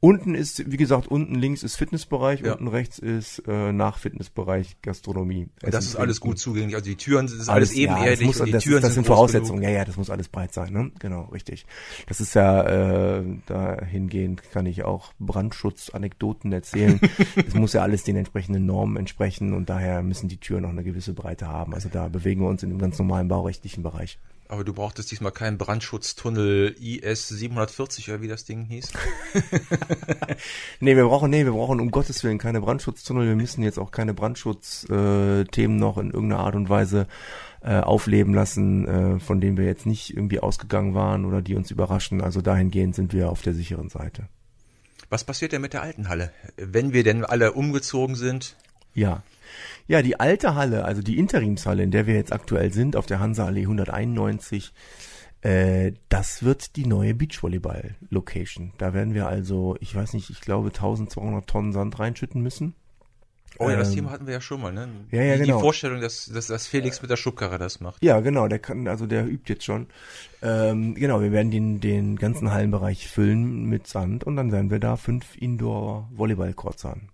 Unten ist, wie gesagt, unten links ist Fitnessbereich, ja. unten rechts ist äh, nach Fitnessbereich Gastronomie.
Das, das ist alles gut zugänglich. Also die Türen, das ist alles, alles ebenerdig.
Ja, muss, die
das,
Türen das sind, sind Voraussetzungen. Ja, ja, das muss alles breit sein. Ne? Genau, richtig. Das ist ja äh, dahingehend kann ich auch Brandschutzanekdoten erzählen. Es muss ja alles den entsprechenden Normen entsprechen und daher müssen die Türen noch eine gewisse Breite haben. Also da bewegen wir uns in einem ganz normalen baurechtlichen Bereich.
Aber du brauchtest diesmal keinen Brandschutztunnel IS 740 oder wie das Ding hieß.
nee, wir brauchen, nee, wir brauchen um Gottes Willen keine Brandschutztunnel. Wir müssen jetzt auch keine Brandschutzthemen äh, noch in irgendeiner Art und Weise äh, aufleben lassen, äh, von denen wir jetzt nicht irgendwie ausgegangen waren oder die uns überraschen. Also dahingehend sind wir auf der sicheren Seite.
Was passiert denn mit der alten Halle? Wenn wir denn alle umgezogen sind?
Ja. Ja, die alte Halle, also die Interimshalle, in der wir jetzt aktuell sind, auf der Hansa-Allee 191, äh, das wird die neue Beachvolleyball-Location. Da werden wir also, ich weiß nicht, ich glaube 1200 Tonnen Sand reinschütten müssen.
Oh ja, das ähm, Thema hatten wir ja schon mal, ne?
Ja, ja,
die,
genau.
Die Vorstellung, dass, dass, dass Felix mit der Schubkarre das macht.
Ja, genau, der kann, also der übt jetzt schon. Ähm, genau, wir werden den, den ganzen Hallenbereich füllen mit Sand und dann werden wir da fünf Indoor-Volleyball-Courts haben.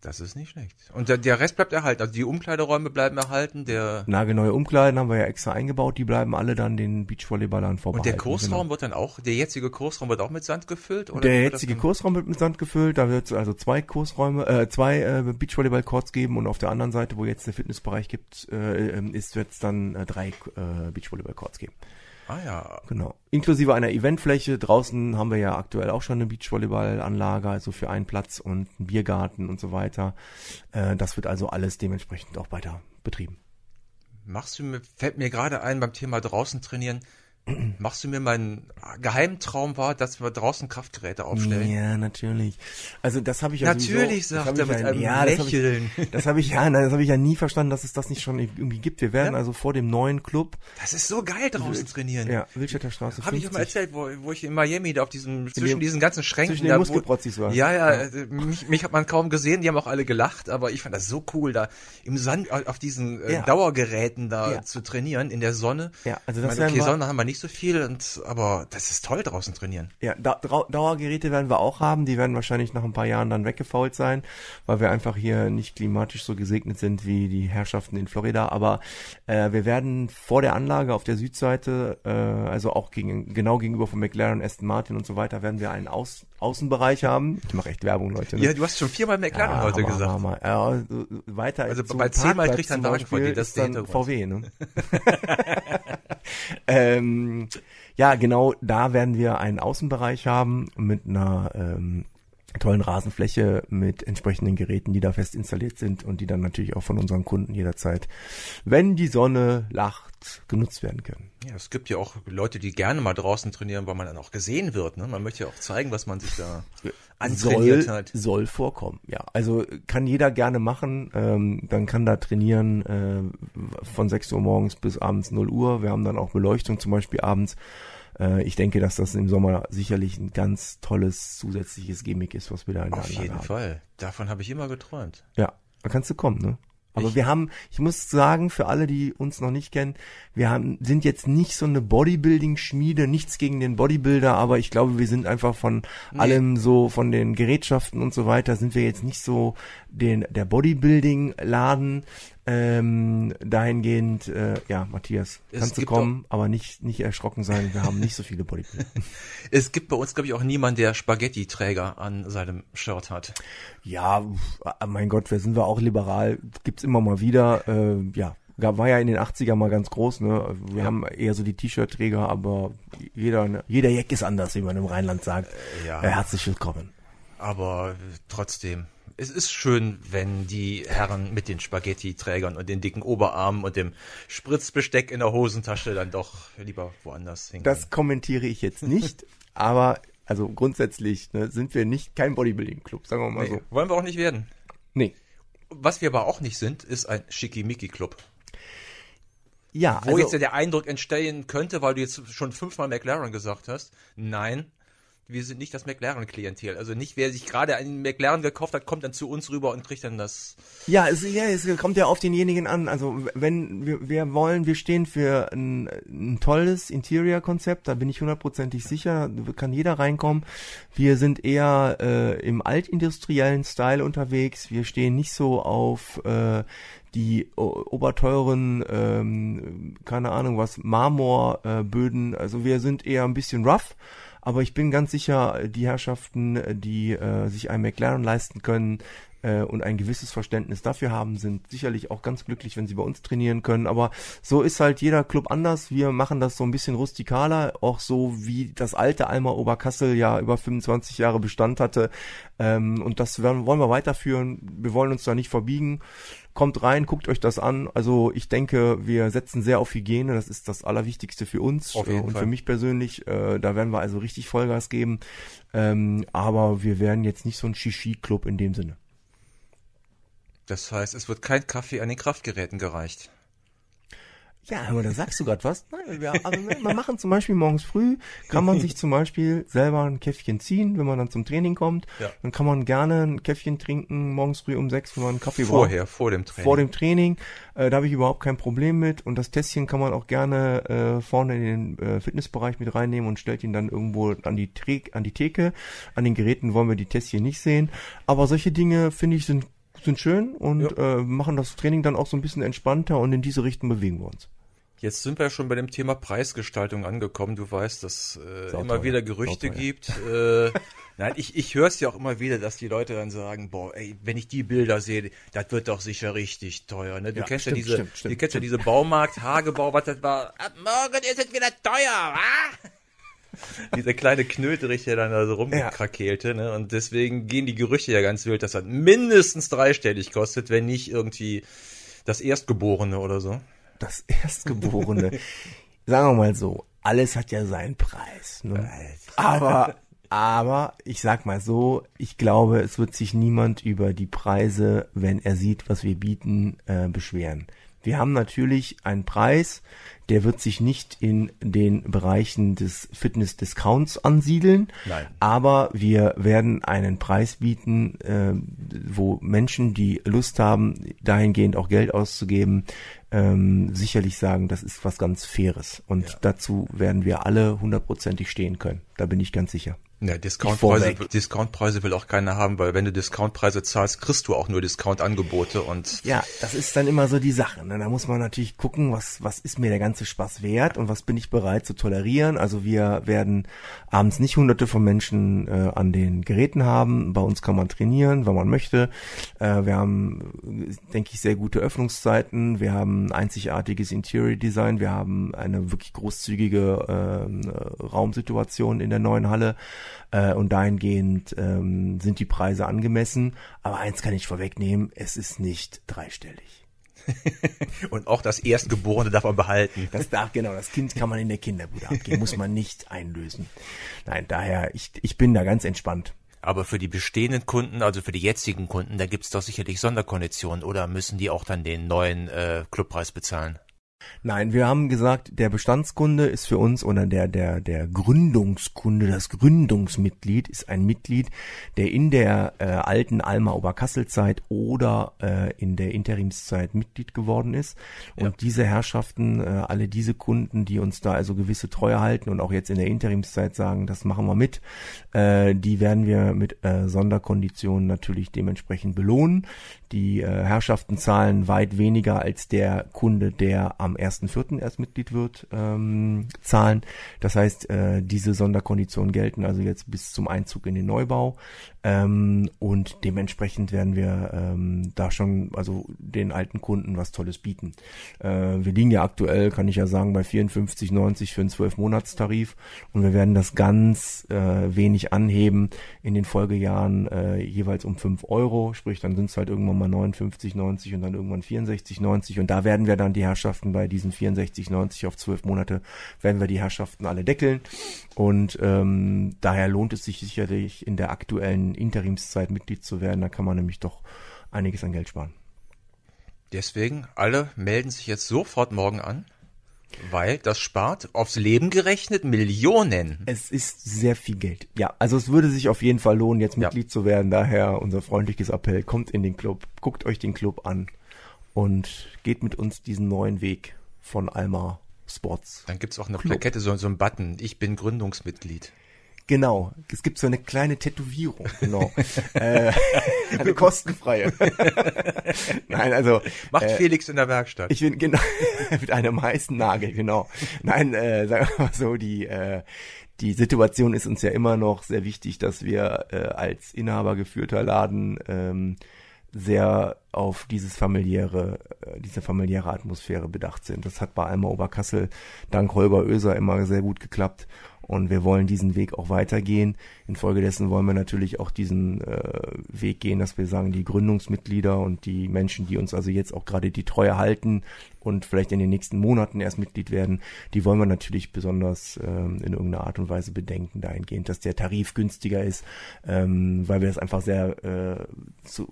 Das ist nicht schlecht. Und der, der Rest bleibt erhalten. Also die Umkleideräume bleiben erhalten. Der
Nagelneue Umkleiden haben wir ja extra eingebaut. Die bleiben alle dann den Beachvolleyballern vorbei.
Und der Kursraum genau. wird dann auch, der jetzige Kursraum wird auch mit Sand gefüllt?
Oder der jetzige Kursraum wird mit Sand gefüllt. Da wird es also zwei Kursräume, äh, zwei äh, Beachvolleyball-Courts geben und auf der anderen Seite, wo jetzt der Fitnessbereich gibt, äh, ähm, ist, wird es dann äh, drei äh, Beachvolleyball-Courts geben.
Ah ja.
Genau. Inklusive einer Eventfläche. Draußen haben wir ja aktuell auch schon eine Beachvolleyballanlage, also für einen Platz und einen Biergarten und so weiter. Äh, das wird also alles dementsprechend auch weiter betrieben.
Machst du mir, fällt mir gerade ein beim Thema draußen trainieren, Machst du mir meinen Geheimtraum war, dass wir draußen Kraftgeräte aufstellen?
Ja, natürlich. Also das habe ich
ja Natürlich sowieso, sagt er mit einem ja, Lächeln.
Das habe ich, hab ich ja, das habe ich ja nie verstanden, dass es das nicht schon irgendwie gibt. Wir werden ja. also vor dem neuen Club.
Das ist so geil draußen trainieren.
Ja, Wildstädter Straße.
Habe ich auch mal erzählt, wo, wo ich in Miami da auf diesem zwischen dem, diesen ganzen Schränken
zwischen den Muskelprotzis war.
Ja, ja, ja. Mich, mich hat man kaum gesehen. Die haben auch alle gelacht, aber ich fand das so cool, da im Sand auf diesen äh. Dauergeräten da zu trainieren in der Sonne.
Ja,
also das ich meine, okay, Sonne haben wir nicht so viel und aber das ist toll draußen trainieren.
Ja, da, Dauergeräte werden wir auch haben. Die werden wahrscheinlich nach ein paar Jahren dann weggefault sein, weil wir einfach hier nicht klimatisch so gesegnet sind wie die Herrschaften in Florida. Aber äh, wir werden vor der Anlage auf der Südseite, äh, also auch gegen, genau gegenüber von McLaren, Aston Martin und so weiter, werden wir einen Aus, Außenbereich haben. Ich mache echt Werbung, Leute.
Ne? Ja, du hast schon viermal McLaren ja, heute Hammer, gesagt. Hammer.
Ja, weiter.
Also bei zehnmal kriegt ein Wagen
von dir das ist dann VW, ne? ähm, ja, genau, da werden wir einen Außenbereich haben mit einer ähm, tollen Rasenfläche mit entsprechenden Geräten, die da fest installiert sind und die dann natürlich auch von unseren Kunden jederzeit, wenn die Sonne lacht, genutzt werden können.
Ja, es gibt ja auch Leute, die gerne mal draußen trainieren, weil man dann auch gesehen wird. Ne? Man möchte ja auch zeigen, was man sich da antrainiert
soll,
hat.
Soll vorkommen, ja. Also kann jeder gerne machen. Ähm, dann kann da trainieren äh, von 6 Uhr morgens bis abends 0 Uhr. Wir haben dann auch Beleuchtung zum Beispiel abends. Äh, ich denke, dass das im Sommer sicherlich ein ganz tolles zusätzliches Gimmick ist, was wir da in der
Auf jeden haben. Fall. Davon habe ich immer geträumt.
Ja, da kannst du kommen, ne? Aber ich wir haben, ich muss sagen, für alle, die uns noch nicht kennen, wir haben, sind jetzt nicht so eine Bodybuilding-Schmiede, nichts gegen den Bodybuilder, aber ich glaube, wir sind einfach von nee. allem so, von den Gerätschaften und so weiter, sind wir jetzt nicht so den, der Bodybuilding-Laden, ähm, dahingehend, äh, ja, Matthias, es kannst du kommen, auch, aber nicht, nicht erschrocken sein, wir haben nicht so viele Bodybuilder.
es gibt bei uns, glaube ich, auch niemanden, der Spaghetti-Träger an seinem Shirt hat.
Ja, mein Gott, wer sind wir auch liberal, gibt's immer mal wieder, äh, ja, Gab, war ja in den 80er mal ganz groß, ne? Wir ja. haben eher so die T-Shirt-Träger, aber jeder, ne? jeder Jack ist anders, wie man im Rheinland sagt. Ja. Äh, herzlich willkommen.
Aber trotzdem, es ist schön, wenn die Herren mit den Spaghetti-Trägern und den dicken Oberarmen und dem Spritzbesteck in der Hosentasche dann doch lieber woanders
hingehen. Das kommentiere ich jetzt nicht, aber also grundsätzlich ne, sind wir nicht kein Bodybuilding-Club, sagen wir mal nee, so.
Wollen wir auch nicht werden.
Nee.
Was wir aber auch nicht sind, ist ein Schickimicki-Club.
Ja,
Wo also, jetzt ja der Eindruck entstehen könnte, weil du jetzt schon fünfmal McLaren gesagt hast. Nein, wir sind nicht das McLaren-Klientel. Also nicht, wer sich gerade einen McLaren gekauft hat, kommt dann zu uns rüber und kriegt dann das.
Ja, es, ja, es kommt ja auf denjenigen an. Also wenn wir, wir wollen, wir stehen für ein, ein tolles Interior-Konzept, da bin ich hundertprozentig sicher, kann jeder reinkommen. Wir sind eher äh, im altindustriellen Style unterwegs. Wir stehen nicht so auf äh, die oberteuren, ähm, keine Ahnung was, Marmorböden. Äh, also wir sind eher ein bisschen rough aber ich bin ganz sicher, die Herrschaften, die äh, sich ein McLaren leisten können, äh, und ein gewisses Verständnis dafür haben, sind sicherlich auch ganz glücklich, wenn sie bei uns trainieren können. Aber so ist halt jeder Club anders. Wir machen das so ein bisschen rustikaler, auch so wie das alte Alma Oberkassel ja über 25 Jahre Bestand hatte. Ähm, und das werden, wollen wir weiterführen. Wir wollen uns da nicht verbiegen. Kommt rein, guckt euch das an. Also ich denke, wir setzen sehr auf Hygiene. Das ist das Allerwichtigste für uns
jeden
und
Fall.
für mich persönlich. Äh, da werden wir also richtig Vollgas geben. Ähm, aber wir werden jetzt nicht so ein Shishi-Club in dem Sinne.
Das heißt, es wird kein Kaffee an den Kraftgeräten gereicht.
Ja, aber da sagst du gerade was. Nein, wir, also wir machen zum Beispiel morgens früh, kann man sich zum Beispiel selber ein Käffchen ziehen, wenn man dann zum Training kommt. Ja. Dann kann man gerne ein Käffchen trinken, morgens früh um sechs, wenn man einen Kaffee
Vorher,
braucht.
vor dem Training.
Vor dem Training. Äh, da habe ich überhaupt kein Problem mit. Und das Tässchen kann man auch gerne äh, vorne in den äh, Fitnessbereich mit reinnehmen und stellt ihn dann irgendwo an die, Tre an die Theke. An den Geräten wollen wir die Tässchen nicht sehen. Aber solche Dinge, finde ich, sind sind schön und ja. äh, machen das Training dann auch so ein bisschen entspannter und in diese Richtung bewegen wir uns.
Jetzt sind wir ja schon bei dem Thema Preisgestaltung angekommen. Du weißt, dass äh, immer teuer. wieder Gerüchte Sauteuer. gibt. Äh, nein, ich, ich höre es ja auch immer wieder, dass die Leute dann sagen, boah, ey, wenn ich die Bilder sehe, das wird doch sicher richtig teuer. Ne? Du ja, kennst stimmt, ja diese, stimmt, stimmt, du kennst ja diese Baumarkt, Hagebau, was das war. Ab morgen ist es wieder teuer, wa? dieser kleine Knöterich, der dann da so rumkrakeelte, ne? Und deswegen gehen die Gerüchte ja ganz wild, dass das mindestens dreistellig kostet, wenn nicht irgendwie das Erstgeborene oder so.
Das Erstgeborene. Sagen wir mal so, alles hat ja seinen Preis. Ne? Aber, aber ich sag mal so, ich glaube, es wird sich niemand über die Preise, wenn er sieht, was wir bieten, äh, beschweren. Wir haben natürlich einen Preis, der wird sich nicht in den Bereichen des Fitness-Discounts ansiedeln,
Nein.
aber wir werden einen Preis bieten, äh, wo Menschen, die Lust haben, dahingehend auch Geld auszugeben, ähm, sicherlich sagen, das ist was ganz Faires. Und ja. dazu werden wir alle hundertprozentig stehen können. Da bin ich ganz sicher.
Ja, Discountpreise, Discountpreise will auch keiner haben, weil wenn du Discountpreise zahlst, kriegst du auch nur Discountangebote und.
Ja, das ist dann immer so die Sache. Ne? Da muss man natürlich gucken, was, was ist mir der ganze Spaß wert und was bin ich bereit zu tolerieren. Also wir werden abends nicht hunderte von Menschen äh, an den Geräten haben. Bei uns kann man trainieren, wenn man möchte. Äh, wir haben, denke ich, sehr gute Öffnungszeiten. Wir haben einzigartiges Interior Design. Wir haben eine wirklich großzügige äh, Raumsituation in der neuen Halle. Äh, und dahingehend ähm, sind die Preise angemessen. Aber eins kann ich vorwegnehmen, es ist nicht dreistellig.
und auch das Erstgeborene darf man behalten.
Das darf, genau, das Kind kann man in der Kinderbude abgeben, muss man nicht einlösen. Nein, daher, ich, ich bin da ganz entspannt.
Aber für die bestehenden Kunden, also für die jetzigen Kunden, da gibt's doch sicherlich Sonderkonditionen oder müssen die auch dann den neuen äh, Clubpreis bezahlen?
Nein, wir haben gesagt, der Bestandskunde ist für uns oder der der der Gründungskunde, das Gründungsmitglied ist ein Mitglied, der in der äh, alten Alma Oberkasselzeit oder äh, in der Interimszeit Mitglied geworden ist. Und ja. diese Herrschaften, äh, alle diese Kunden, die uns da also gewisse Treue halten und auch jetzt in der Interimszeit sagen, das machen wir mit, äh, die werden wir mit äh, Sonderkonditionen natürlich dementsprechend belohnen. Die äh, Herrschaften zahlen weit weniger als der Kunde, der am am 1.4. erst Mitglied wird, ähm, zahlen. Das heißt, äh, diese Sonderkonditionen gelten also jetzt bis zum Einzug in den Neubau. Ähm, und dementsprechend werden wir ähm, da schon also den alten Kunden was Tolles bieten. Äh, wir liegen ja aktuell, kann ich ja sagen, bei 54,90 für einen 12-Monats-Tarif und wir werden das ganz äh, wenig anheben in den Folgejahren äh, jeweils um 5 Euro, sprich dann sind es halt irgendwann mal 59,90 und dann irgendwann 64,90 und da werden wir dann die Herrschaften bei diesen 64,90 auf 12 Monate, werden wir die Herrschaften alle deckeln und ähm, daher lohnt es sich sicherlich in der aktuellen Interimszeit Mitglied zu werden. Da kann man nämlich doch einiges an Geld sparen.
Deswegen, alle melden sich jetzt sofort morgen an, weil das spart aufs Leben gerechnet Millionen.
Es ist sehr viel Geld. Ja, also es würde sich auf jeden Fall lohnen, jetzt
Ja.
Mitglied zu werden. Daher unser freundliches Appell, kommt in den Club, guckt euch den Club an und geht mit uns diesen neuen Weg von Alma Sports.
Dann gibt's auch eine
Club.
Plakette, so, so ein Button. Ich bin Gründungsmitglied.
Genau, es gibt so eine kleine Tätowierung, genau. äh, eine kostenfreie. Nein, also
Macht
äh,
Felix in der Werkstatt.
Ich bin genau mit einem heißen Nagel, genau. Nein, äh, sagen wir mal so, die äh, die Situation ist uns ja immer noch sehr wichtig, dass wir äh, als Inhaber geführter Laden ähm, sehr auf dieses familiäre, äh, diese familiäre Atmosphäre bedacht sind. Das hat bei Alma Oberkassel dank Holger Oeser immer sehr gut geklappt. Und wir wollen diesen Weg auch weitergehen. Infolgedessen wollen wir natürlich auch diesen äh, Weg gehen, dass wir sagen, die Gründungsmitglieder und die Menschen, die uns also jetzt auch gerade die Treue halten und vielleicht in den nächsten Monaten erst Mitglied werden, die wollen wir natürlich besonders ähm, in irgendeiner Art und Weise bedenken, dahingehend, dass der Tarif günstiger ist, ähm, weil wir das einfach sehr äh, zu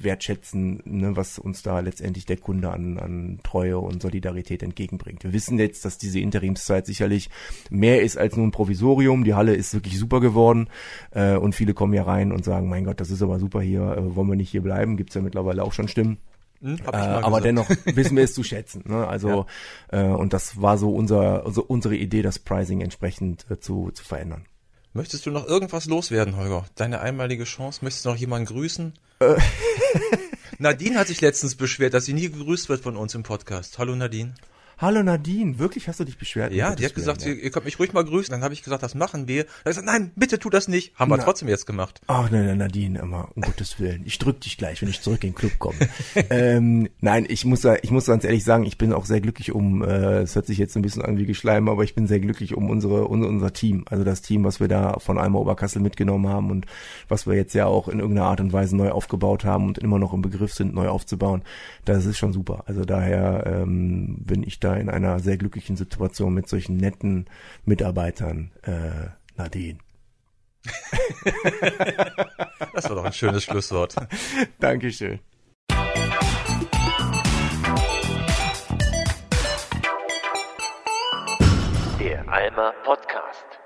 wertschätzen, ne, was uns da letztendlich der Kunde an, an Treue und Solidarität entgegenbringt. Wir wissen jetzt, dass diese Interimszeit sicherlich mehr ist als nur ein Provisorium. Die Halle ist wirklich super geworden äh, und viele kommen hier rein und sagen, mein Gott, das ist aber super hier, äh, wollen wir nicht hier bleiben? Gibt's ja mittlerweile auch schon Stimmen.
Hm,
Äh, aber
gesagt.
dennoch wissen wir es zu schätzen. Ne? Also äh, und das war so unser, also unsere Idee, das Pricing entsprechend äh, zu, zu verändern.
Möchtest du noch irgendwas loswerden, Holger? Deine einmalige Chance? Möchtest du noch jemanden grüßen?
Äh.
Nadine hat sich letztens beschwert, dass sie nie gegrüßt wird von uns im Podcast. Hallo Nadine.
Hallo Nadine, wirklich hast du dich beschwert?
Ja, die hat gesagt, ihr, ihr könnt mich ruhig mal grüßen. Dann habe ich gesagt, das machen wir. Da hat gesagt, nein, bitte tu das nicht. Haben wir
Na.
trotzdem jetzt gemacht.
Ach nein, nein, Nadine, immer, um Gottes Willen. Ich drück dich gleich, wenn ich zurück in den Club komme. ähm, nein, ich muss, da- ich muss ganz ehrlich sagen, ich bin auch sehr glücklich um, äh, es hört sich jetzt ein bisschen an wie Geschleim, aber ich bin sehr glücklich um unsere, unser, unser Team. Also das Team, was wir da von Alma Oberkassel mitgenommen haben und was wir jetzt ja auch in irgendeiner Art und Weise neu aufgebaut haben und immer noch im Begriff sind, neu aufzubauen. Das ist schon super. Also daher ähm, bin ich da in einer sehr glücklichen Situation mit solchen netten Mitarbeitern, äh, Nadine.
Das war doch ein schönes Schlusswort.
Dankeschön.
Der Alma Podcast.